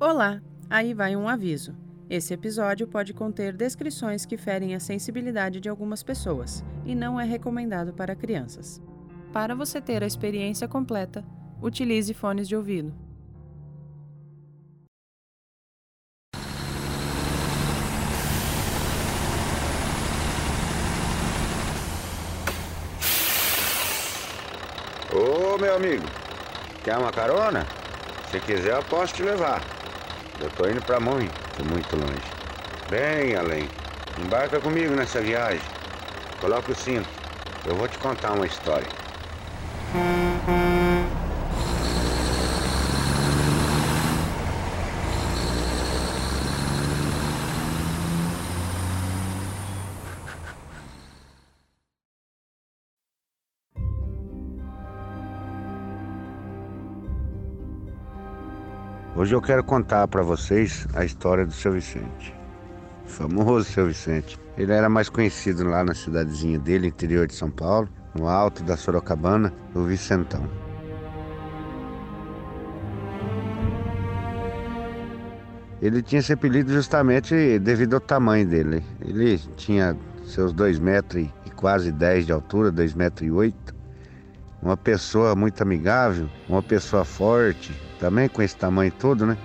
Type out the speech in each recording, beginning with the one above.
Olá, aí vai um aviso. Esse episódio pode conter descrições que ferem a sensibilidade de algumas pessoas e não é recomendado para crianças. Para você ter a experiência completa, utilize fones de ouvido. Ô meu amigo, quer uma carona? Se quiser eu posso te levar. Eu tô indo pra muito, muito longe. Bem além. Embarca comigo nessa viagem. Coloca o cinto. Eu vou te contar uma história. Hoje eu quero contar para vocês a história do seu Vicente. O famoso seu Vicente. Ele era mais conhecido lá na cidadezinha dele, interior de São Paulo, no alto da Sorocabana, o Vicentão. Ele tinha esse apelido justamente devido ao tamanho dele. Ele tinha seus dois metros e quase 10 de altura, dois metros e oito. Uma pessoa muito amigável, uma pessoa forte, também com esse tamanho todo, né?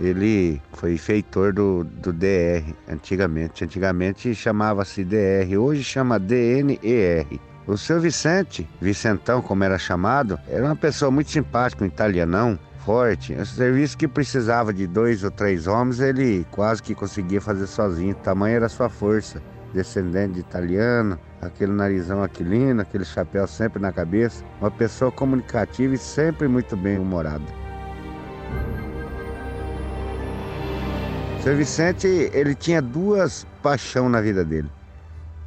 Ele foi feitor do, do DR antigamente. Antigamente chamava-se DR, hoje chama DNER. O seu Vicente, Vicentão como era chamado, era uma pessoa muito simpática, um italianão, forte. Um serviço que precisava de dois ou três homens, ele quase que conseguia fazer sozinho. O tamanho era a sua força. Descendente de italiano, aquele narizão aquilino, aquele chapéu sempre na cabeça. Uma pessoa comunicativa e sempre muito bem humorada. Seu Vicente, ele tinha duas paixões na vida dele.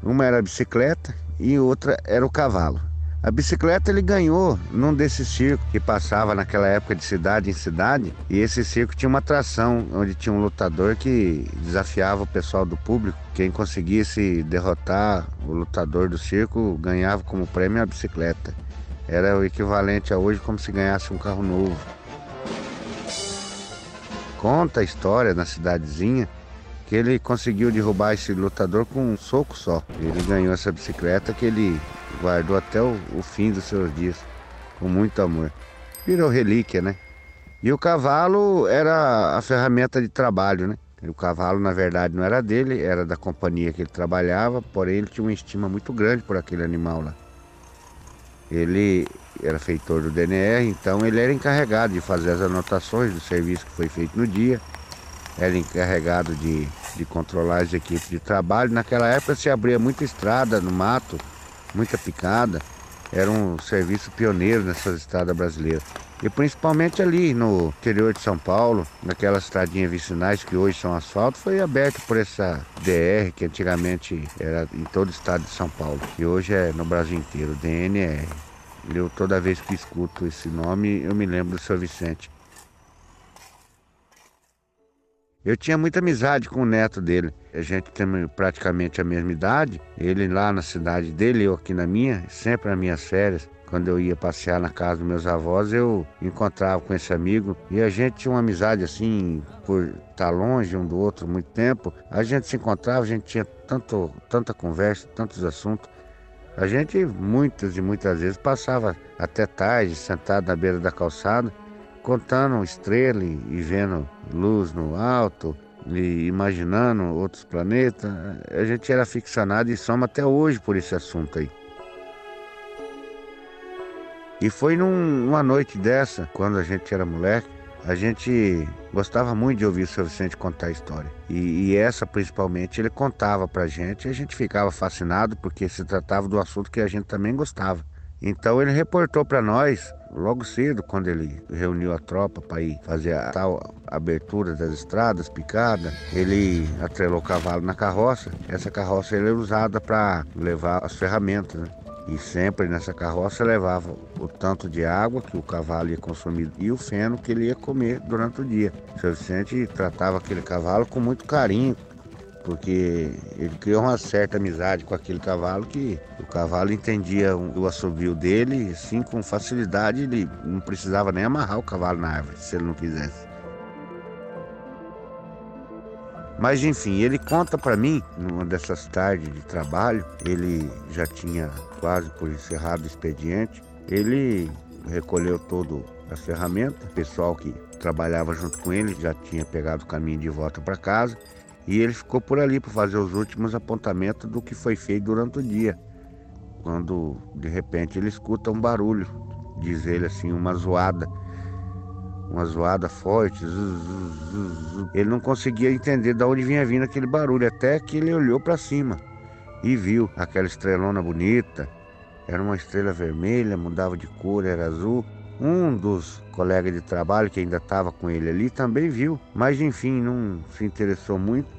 Uma era a bicicleta e outra era o cavalo. A bicicleta ele ganhou num desses circos que passava naquela época de cidade em cidade. E esse circo tinha uma atração onde tinha um lutador que desafiava o pessoal do público. Quem conseguisse derrotar o lutador do circo ganhava como prêmio a bicicleta. Era o equivalente a hoje como se ganhasse um carro novo. Conta a história na cidadezinha que ele conseguiu derrubar esse lutador com um soco só. Ele ganhou essa bicicleta que ele guardou até o, o fim dos seus dias, com muito amor. Virou relíquia, né? E o cavalo era a ferramenta de trabalho, né? O cavalo, na verdade, não era dele, era da companhia que ele trabalhava, porém ele tinha uma estima muito grande por aquele animal lá. Ele era feitor do DNR, então ele era encarregado de fazer as anotações do serviço que foi feito no dia, era encarregado de, de controlar as equipes de trabalho. Naquela época se abria muita estrada no mato, muita picada. Era um serviço pioneiro nessas estradas brasileiras. E principalmente ali no interior de São Paulo, naquelas estradinhas vicinais que hoje são asfalto, foi aberto por essa DR que antigamente era em todo o estado de São Paulo. E hoje é no Brasil inteiro, DNR. Eu toda vez que escuto esse nome, eu me lembro do seu Vicente. Eu tinha muita amizade com o neto dele. A gente tem praticamente a mesma idade. Ele lá na cidade dele, eu aqui na minha, sempre nas minhas férias. Quando eu ia passear na casa dos meus avós, eu encontrava com esse amigo e a gente tinha uma amizade assim, por estar longe um do outro muito tempo. A gente se encontrava, a gente tinha tanto, tanta conversa, tantos assuntos. A gente muitas e muitas vezes passava até tarde sentado na beira da calçada contando estrela e vendo luz no alto e imaginando outros planetas. A gente era ficcionado e soma até hoje por esse assunto aí. E foi num, numa noite dessa, quando a gente era moleque, a gente gostava muito de ouvir o seu Vicente contar a história. E, e, essa, principalmente, ele contava pra gente e a gente ficava fascinado porque se tratava do assunto que a gente também gostava. Então ele reportou para nós logo cedo, quando ele reuniu a tropa para ir fazer a tal abertura das estradas, picada, ele atrelou o cavalo na carroça. Essa carroça era usada para levar as ferramentas, né? E sempre nessa carroça levava o tanto de água que o cavalo ia consumir e o feno que ele ia comer durante o dia. O seu Vicente tratava aquele cavalo com muito carinho, porque ele criou uma certa amizade com aquele cavalo que o cavalo entendia o assobio dele, assim, com facilidade, ele não precisava nem amarrar o cavalo na árvore, se ele não quisesse. Mas enfim, ele conta para mim, numa dessas tardes de trabalho, ele já tinha quase por encerrado o expediente, ele recolheu todo as ferramentas, o pessoal que trabalhava junto com ele já tinha pegado o caminho de volta para casa e ele ficou por ali para fazer os últimos apontamentos do que foi feito durante o dia. Quando de repente ele escuta um barulho, diz ele assim, uma zoada, uma zoada forte. Ele não conseguia entender de onde vinha vindo aquele barulho, até que ele olhou para cima e viu aquela estrelona bonita. Era uma estrela vermelha, mudava de cor, era azul. Um dos colegas de trabalho que ainda estava com ele ali também viu, mas enfim, não se interessou muito.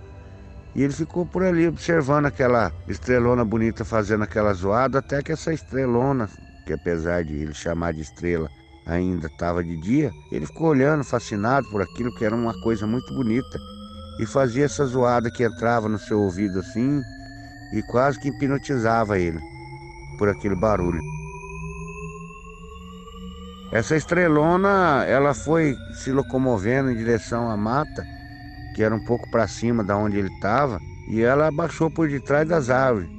E ele ficou por ali observando aquela estrelona bonita fazendo aquela zoada, até que essa estrelona, que apesar de ele chamar de estrela, ainda estava de dia, ele ficou olhando, fascinado por aquilo que era uma coisa muito bonita. E fazia essa zoada que entrava no seu ouvido assim e quase que hipnotizava ele por aquele barulho. Essa estrelona, ela foi se locomovendo em direção à mata, que era um pouco para cima da onde ele estava, e ela baixou por detrás das árvores.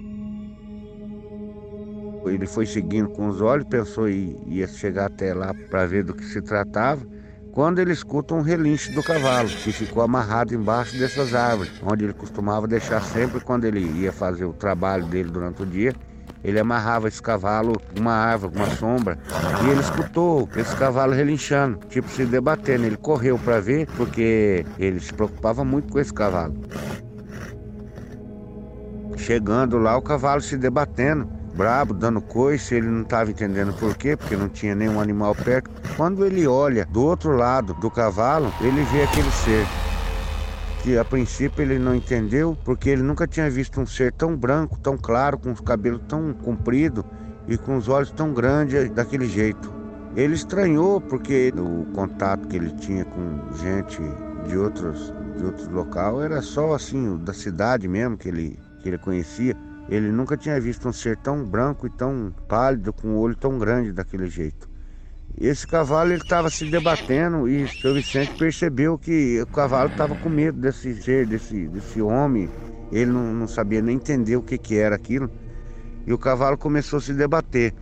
Ele foi seguindo com os olhos, pensou que ia chegar até lá para ver do que se tratava, quando ele escuta um relinche do cavalo, que ficou amarrado embaixo dessas árvores, onde ele costumava deixar sempre quando ele ia fazer o trabalho dele durante o dia, ele amarrava esse cavalo uma árvore, uma sombra, e ele escutou esse cavalo relinchando, tipo se debatendo. Ele correu para ver, porque ele se preocupava muito com esse cavalo. Chegando lá, o cavalo se debatendo, brabo, dando coice, ele não estava entendendo por quê, porque não tinha nenhum animal perto. Quando ele olha do outro lado do cavalo, ele vê aquele ser que a princípio ele não entendeu, porque ele nunca tinha visto um ser tão branco, tão claro, com os cabelos tão compridos e com os olhos tão grandes daquele jeito. Ele estranhou porque o contato que ele tinha com gente de outros de outros local era só assim da cidade mesmo que ele que ele conhecia. Ele nunca tinha visto um ser tão branco e tão pálido com o olho tão grande daquele jeito. Esse cavalo ele estava se debatendo e seu Vicente percebeu que o cavalo estava com medo desse ser, desse, desse homem. Ele não, não sabia nem entender o que, que era aquilo. E o cavalo começou a se debater.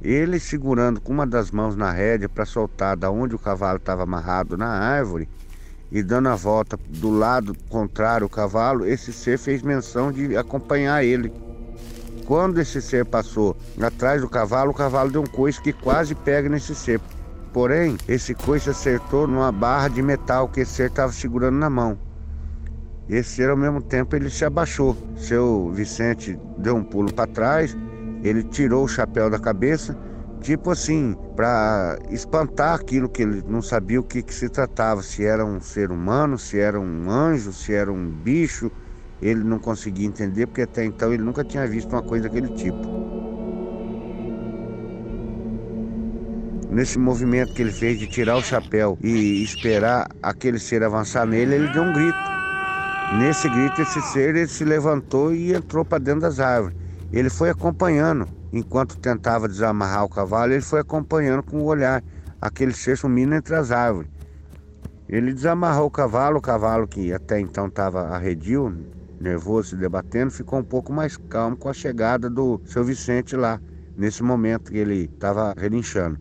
Ele segurando com uma das mãos na rédea para soltar da onde o cavalo estava amarrado na árvore e dando a volta do lado contrário ao cavalo, esse ser fez menção de acompanhar ele. Quando esse ser passou atrás do cavalo, o cavalo deu um coice que quase pega nesse ser. Porém, esse coice acertou numa barra de metal que esse ser estava segurando na mão. Esse ser, ao mesmo tempo, ele se abaixou. Seu Vicente deu um pulo para trás, ele tirou o chapéu da cabeça, tipo assim, para espantar aquilo que ele não sabia o que, que se tratava, se era um ser humano, se era um anjo, se era um bicho, ele não conseguia entender, porque até então ele nunca tinha visto uma coisa daquele tipo. Nesse movimento que ele fez de tirar o chapéu e esperar aquele ser avançar nele, ele deu um grito. Nesse grito, esse ser ele se levantou e entrou para dentro das árvores. Ele foi acompanhando, enquanto tentava desamarrar o cavalo, ele foi acompanhando com o olhar aquele ser sumindo entre as árvores. Ele desamarrou o cavalo, o cavalo que até então estava arredio, nervoso, se debatendo, ficou um pouco mais calmo com a chegada do seu Vicente lá, nesse momento que ele estava relinchando.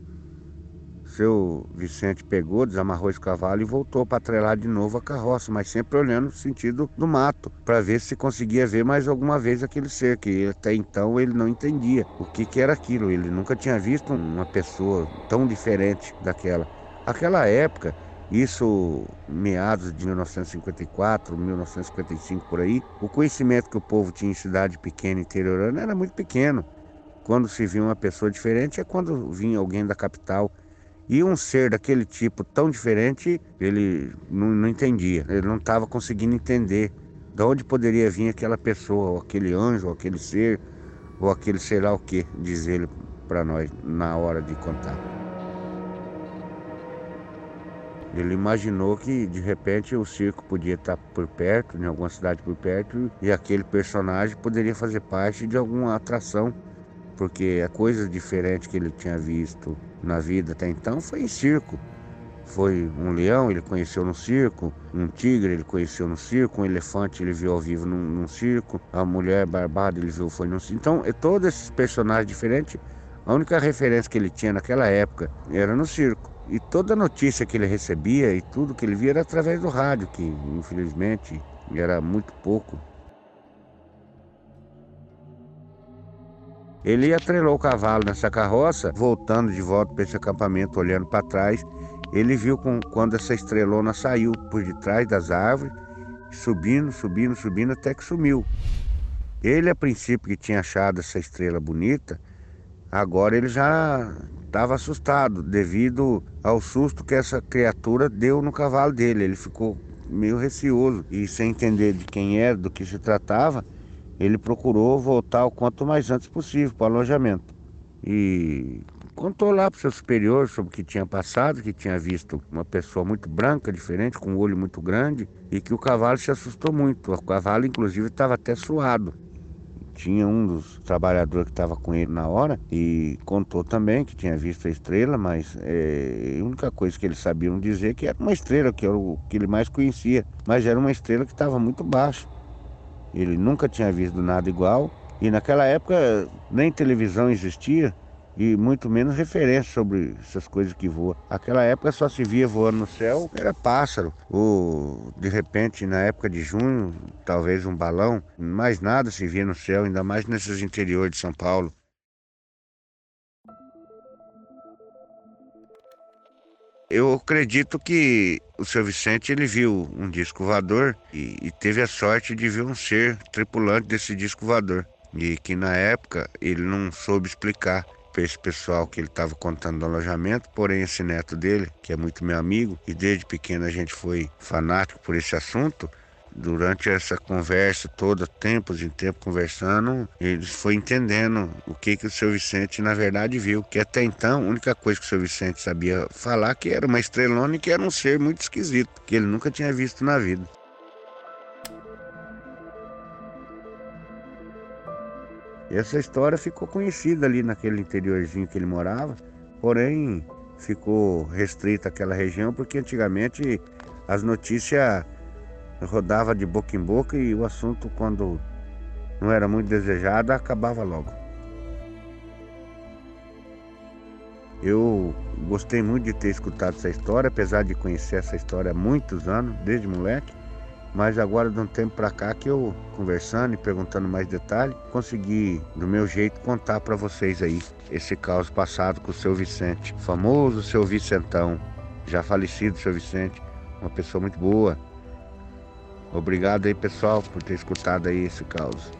Seu Vicente pegou, desamarrou esse cavalo e voltou para atrelar de novo a carroça, mas sempre olhando no sentido do mato, para ver se conseguia ver mais alguma vez aquele ser, que até então ele não entendia o que, que era aquilo. Ele nunca tinha visto uma pessoa tão diferente daquela. Aquela época, isso meados de 1954, 1955 por aí, o conhecimento que o povo tinha em cidade pequena interiorana era muito pequeno. Quando se via uma pessoa diferente é quando vinha alguém da capital. E um ser daquele tipo tão diferente, ele não, não entendia, ele não estava conseguindo entender de onde poderia vir aquela pessoa, ou aquele anjo, ou aquele ser, ou aquele sei lá o que, diz ele para nós na hora de contar. Ele imaginou que de repente o circo podia estar por perto, em alguma cidade por perto, e aquele personagem poderia fazer parte de alguma atração, porque a coisa diferente que ele tinha visto na vida até então foi em circo. Foi um leão, ele conheceu no circo, um tigre ele conheceu no circo, um elefante ele viu ao vivo num, num circo, a mulher barbada ele viu foi no circo. Então, é todos esses personagens diferentes, a única referência que ele tinha naquela época era no circo. E toda notícia que ele recebia e tudo que ele via era através do rádio, que infelizmente era muito pouco. Ele atrelou o cavalo nessa carroça, voltando de volta para esse acampamento, olhando para trás. Ele viu com, quando essa estrelona saiu por detrás das árvores, subindo, subindo, subindo, até que sumiu. Ele, a princípio, que tinha achado essa estrela bonita, agora ele já estava assustado devido ao susto que essa criatura deu no cavalo dele. Ele ficou meio receoso e sem entender de quem era, do que se tratava, ele procurou voltar o quanto mais antes possível para o alojamento. E contou lá para o seu superior sobre o que tinha passado, que tinha visto uma pessoa muito branca, diferente, com um olho muito grande, e que o cavalo se assustou muito. O cavalo, inclusive, estava até suado. Tinha um dos trabalhadores que estava com ele na hora e contou também que tinha visto a estrela, mas é, a única coisa que eles sabiam dizer é que era uma estrela, que era o que ele mais conhecia, mas era uma estrela que estava muito baixa. Ele nunca tinha visto nada igual e naquela época nem televisão existia e muito menos referência sobre essas coisas que voam. Aquela época só se via voando no céu, era pássaro, ou de repente na época de junho, talvez um balão, mais nada se via no céu, ainda mais nesses interiores de São Paulo. Eu acredito que o seu Vicente ele viu um disco voador e, e teve a sorte de ver um ser tripulante desse disco voador e que na época ele não soube explicar para esse pessoal que ele estava contando do alojamento, porém esse neto dele, que é muito meu amigo, e desde pequeno a gente foi fanático por esse assunto, durante essa conversa toda, tempos em tempo conversando, ele foi entendendo o que que o seu Vicente na verdade viu, que até então a única coisa que o seu Vicente sabia falar que era uma estrelona e que era um ser muito esquisito, que ele nunca tinha visto na vida. Essa história ficou conhecida ali naquele interiorzinho que ele morava, porém ficou restrita àquela região porque antigamente as notícias rodavam de boca em boca e o assunto quando não era muito desejado acabava logo. Eu gostei muito de ter escutado essa história, apesar de conhecer essa história há muitos anos, desde moleque. Mas agora, de um tempo para cá, que eu conversando e perguntando mais detalhes, consegui, do meu jeito, contar para vocês aí esse caos passado com o seu Vicente, famoso seu Vicentão, já falecido seu Vicente, uma pessoa muito boa. Obrigado aí, pessoal, por ter escutado aí esse caos.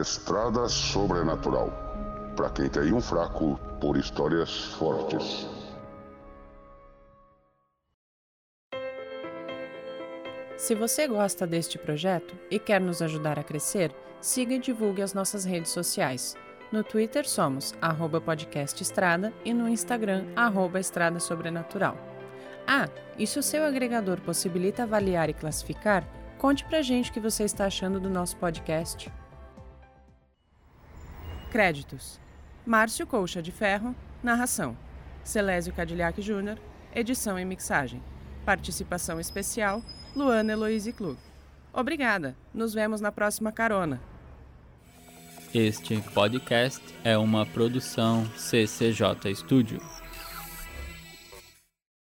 Estrada Sobrenatural para quem tem um fraco por histórias fortes. Se você gosta deste projeto e quer nos ajudar a crescer, siga e divulgue as nossas redes sociais. No Twitter somos podcastestrada e no Instagram arroba estrada sobrenatural. Ah, e se o seu agregador possibilita avaliar e classificar, conte pra gente o que você está achando do nosso podcast. Créditos: Márcio Colcha de Ferro, narração. Celésio Cadillac Júnior, edição e mixagem. Participação especial: Luana Eloise Klug. Obrigada. Nos vemos na próxima carona. Este podcast é uma produção CCJ Studio.